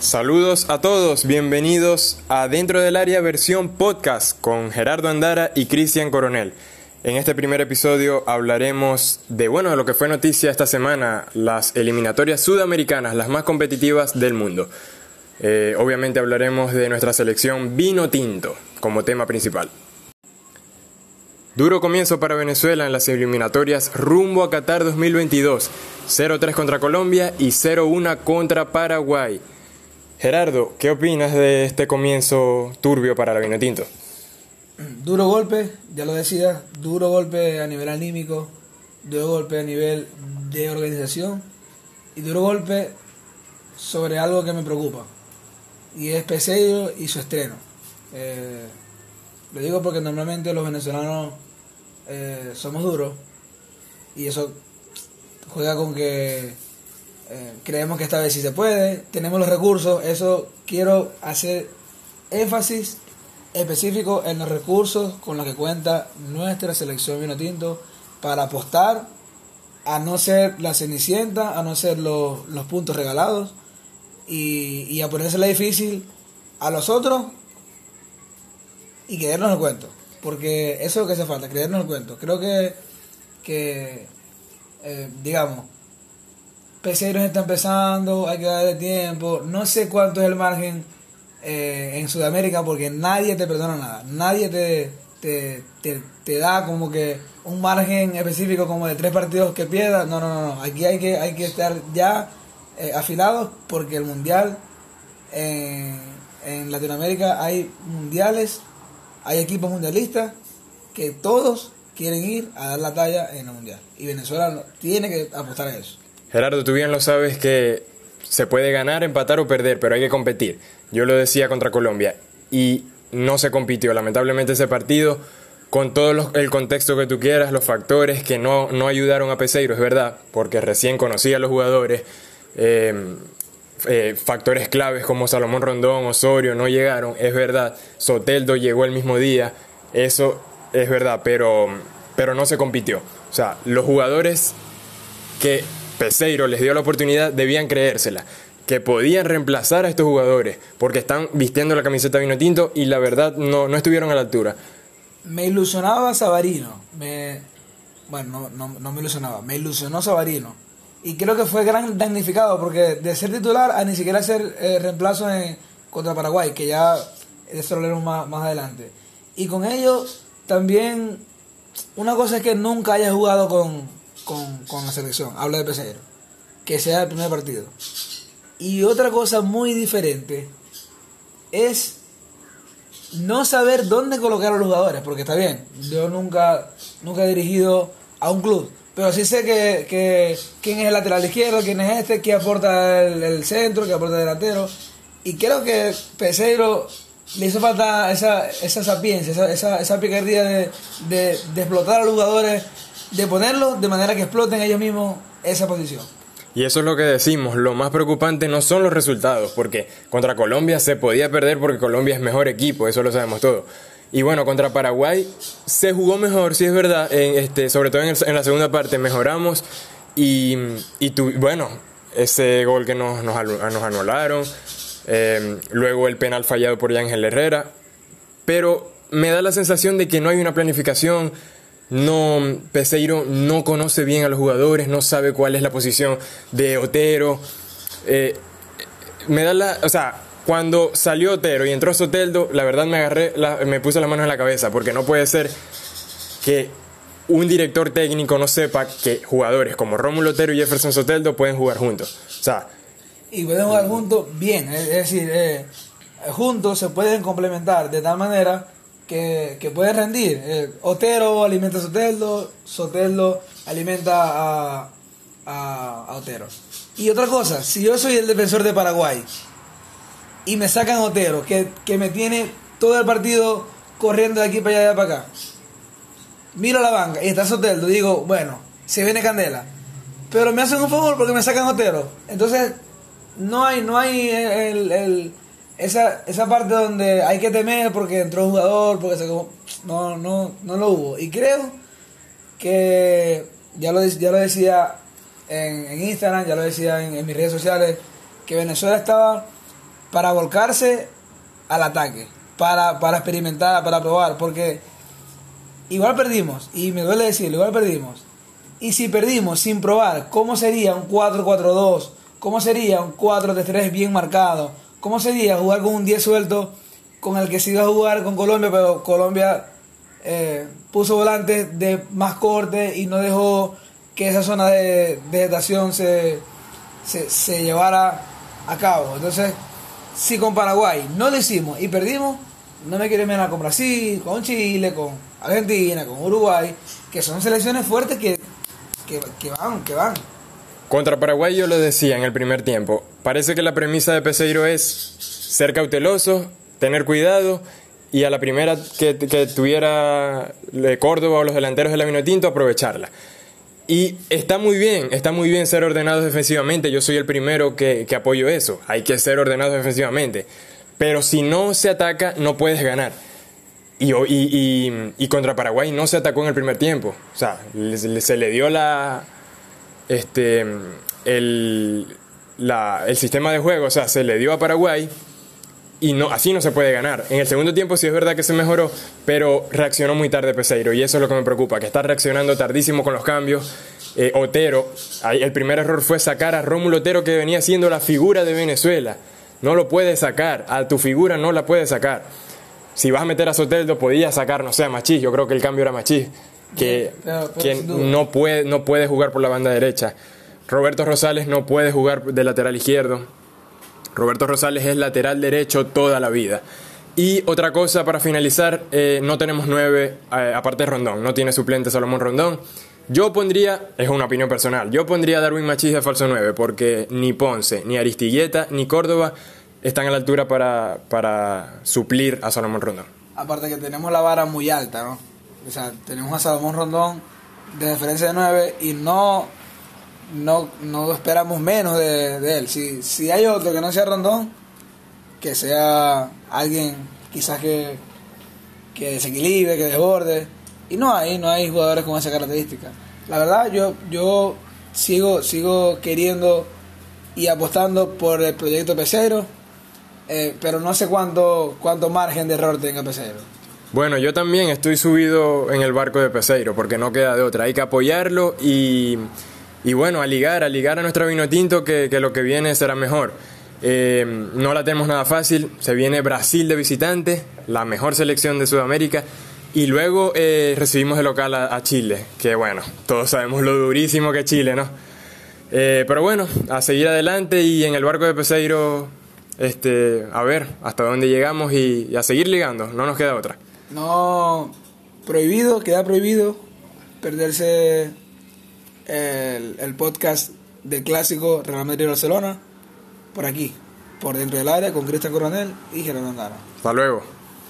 Saludos a todos, bienvenidos a Dentro del Área versión podcast con Gerardo Andara y Cristian Coronel. En este primer episodio hablaremos de bueno, de lo que fue noticia esta semana, las eliminatorias sudamericanas, las más competitivas del mundo. Eh, obviamente hablaremos de nuestra selección vino tinto como tema principal. Duro comienzo para Venezuela en las eliminatorias rumbo a Qatar 2022. 0-3 contra Colombia y 0-1 contra Paraguay. Gerardo, ¿qué opinas de este comienzo turbio para la Vinotinto? Duro golpe, ya lo decía, duro golpe a nivel anímico, duro golpe a nivel de organización y duro golpe sobre algo que me preocupa y es Peseiro y su estreno. Eh, lo digo porque normalmente los venezolanos eh, somos duros y eso juega con que eh, creemos que esta vez sí se puede, tenemos los recursos, eso quiero hacer énfasis específico en los recursos con los que cuenta nuestra selección vino tinto para apostar a no ser la cenicienta, a no ser los, los puntos regalados y, y a ponérsela difícil a los otros y creernos el cuento. Porque eso es lo que hace falta, creernos el cuento. Creo que, que eh, digamos, Peseiro está empezando, hay que darle tiempo. No sé cuánto es el margen eh, en Sudamérica porque nadie te perdona nada. Nadie te, te, te, te, da como que un margen específico como de tres partidos que pierdas. No, no, no, no. Aquí hay que, hay que estar ya eh, afilados porque el mundial en, en Latinoamérica hay mundiales, hay equipos mundialistas que todos quieren ir a dar la talla en el mundial. Y Venezuela tiene que apostar a eso. Gerardo, tú bien lo sabes que se puede ganar, empatar o perder, pero hay que competir. Yo lo decía contra Colombia y no se compitió. Lamentablemente ese partido, con todo el contexto que tú quieras, los factores que no, no ayudaron a Peseiro, es verdad, porque recién conocía a los jugadores, eh, eh, factores claves como Salomón Rondón, Osorio no llegaron, es verdad. Soteldo llegó el mismo día, eso es verdad, pero, pero no se compitió. O sea, los jugadores que Peseiro les dio la oportunidad debían creérsela que podían reemplazar a estos jugadores porque están vistiendo la camiseta vino tinto y la verdad no, no estuvieron a la altura. Me ilusionaba Sabarino, me, bueno, no, no, no me ilusionaba, me ilusionó Sabarino y creo que fue gran damnificado porque de ser titular a ni siquiera ser eh, reemplazo contra Paraguay, que ya eso lo leemos más, más adelante. Y con ello también una cosa es que nunca haya jugado con, con, con la selección, hablo de Peseiro, que sea el primer partido. Y otra cosa muy diferente es no saber dónde colocar a los jugadores, porque está bien, yo nunca, nunca he dirigido a un club, pero sí sé que, que quién es el lateral izquierdo, quién es este, quién aporta el, centro, quién aporta el delantero. Y creo que Peseiro le hizo falta esa, esa sapiencia, esa, esa, esa picardía de, de explotar a los jugadores, de ponerlos de manera que exploten ellos mismos esa posición. Y eso es lo que decimos, lo más preocupante no son los resultados, porque contra Colombia se podía perder porque Colombia es mejor equipo, eso lo sabemos todo. Y bueno, contra Paraguay se jugó mejor, sí es verdad, en este, sobre todo en, el, en la segunda parte mejoramos y, y tu, bueno, ese gol que nos, nos, anularon, eh, luego el penal fallado por Ángel Herrera, pero me da la sensación de que no hay una planificación, no Peseiro no conoce bien a los jugadores, no sabe cuál es la posición de Otero. Eh, me da la, o sea, cuando salió Otero y entró Soteldo, la verdad me agarré, la, me puse las manos en la cabeza, porque no puede ser que un director técnico no sepa que jugadores como Rómulo Otero y Jefferson Soteldo pueden jugar juntos. O sea, y pueden jugar juntos bien, es decir, eh, juntos se pueden complementar de tal manera que, que pueden rendir. Eh, Otero alimenta a Soteldo, Soteldo alimenta a, a, a, Otero. Y otra cosa, si yo soy el defensor de Paraguay y me sacan Otero, que, que me tiene todo el partido corriendo de aquí para allá, de para acá, miro la banca y está Soteldo, digo, bueno, se viene Candela. Pero me hacen un favor porque me sacan Otero. Entonces, no hay, no hay el esa, esa parte donde hay que temer porque entró un jugador, porque se, no, no, no lo hubo. Y creo que ya lo, ya lo decía en, en Instagram, ya lo decía en, en, mis redes sociales, que Venezuela estaba para volcarse al ataque, para, para experimentar, para probar, porque igual perdimos, y me duele decirlo, igual perdimos. Y si perdimos sin probar, ¿cómo sería un 4-4-2? ¿Cómo sería un 4-3 bien marcado? ¿Cómo sería jugar con un 10 suelto con el que se iba a jugar con Colombia, pero Colombia eh, puso volantes de más corte y no dejó que esa zona de, vegetación se, se, se llevara a cabo? Entonces, si con Paraguay no lo hicimos y perdimos, no me quiero menos con Brasil, con Chile, con Argentina, con Uruguay, que son selecciones fuertes que, que, que van, que van. Contra Paraguay yo lo decía en el primer tiempo. Parece que la premisa de Peseiro es ser cauteloso, tener cuidado y a la primera que, que tuviera de Córdoba o los delanteros de la Vinotinto aprovecharla. Y está muy bien, está muy bien ser ordenados defensivamente. Yo soy el primero que, que apoyo eso. Hay que ser ordenados defensivamente. Pero si no se ataca, no puedes ganar. Y, y, y, y, contra Paraguay no se atacó en el primer tiempo. O sea, se le dio la, este, el, la, el sistema de juego, o sea, se le dio a Paraguay y no, así no se puede ganar. En el segundo tiempo sí es verdad que se mejoró, pero reaccionó muy tarde Peseiro y eso es lo que me preocupa, que está reaccionando tardísimo con los cambios. Eh, Otero, el primer error fue sacar a Rómulo Otero que venía siendo la figura de Venezuela. No lo puedes sacar, a tu figura no la puedes sacar. Si vas a meter a Soteldo, podías sacar, no sé, a yo creo que el cambio era Machís, que, duda. no, puede, no puede jugar por la banda derecha. Roberto Rosales no puede jugar de lateral izquierdo. Roberto Rosales es lateral derecho toda la vida. Y otra cosa para finalizar, eh, no tenemos nueve, eh, aparte de Rondón, no tiene suplente Salomón Rondón. Yo pondría, es una opinión personal, yo pondría a Darwin Machís de falso 9 porque ni Ponce, ni Aristigueta, ni Córdoba están a la altura para, para suplir a Salomón Rondón. Aparte que tenemos la vara muy alta, ¿no? O sea, tenemos a Salomón Rondón de referencia de 9 y no, no, no esperamos menos de, de él. Si, si hay otro que no sea Rondón, que sea alguien quizás que, que desequilibre, que desborde. Y no hay, no hay jugadores con esa característica. La verdad, yo, yo sigo, sigo queriendo y apostando por el proyecto Pesero, eh, pero no sé cuánto, cuánto margen de error tenga Pesero. Bueno, yo también estoy subido en el barco de Peseiro, porque no queda de otra. Hay que apoyarlo y, y bueno, a ligar, a ligar a nuestro vino tinto que, lo que viene será mejor. Eh, no la tenemos nada fácil, se viene Brasil de visitante, la mejor selección de Sudamérica, y luego eh, recibimos de local a, Chile, que bueno, todos sabemos lo durísimo que es Chile, ¿no? Eh, pero bueno, a seguir adelante y en el barco de Peseiro, este, a ver hasta dónde llegamos y a seguir ligando, no nos queda otra. No prohibido, queda prohibido perderse el, el podcast del clásico Real Madrid-Barcelona por aquí, por dentro del área con Cristian Coronel y Gerardo Andara. Hasta luego.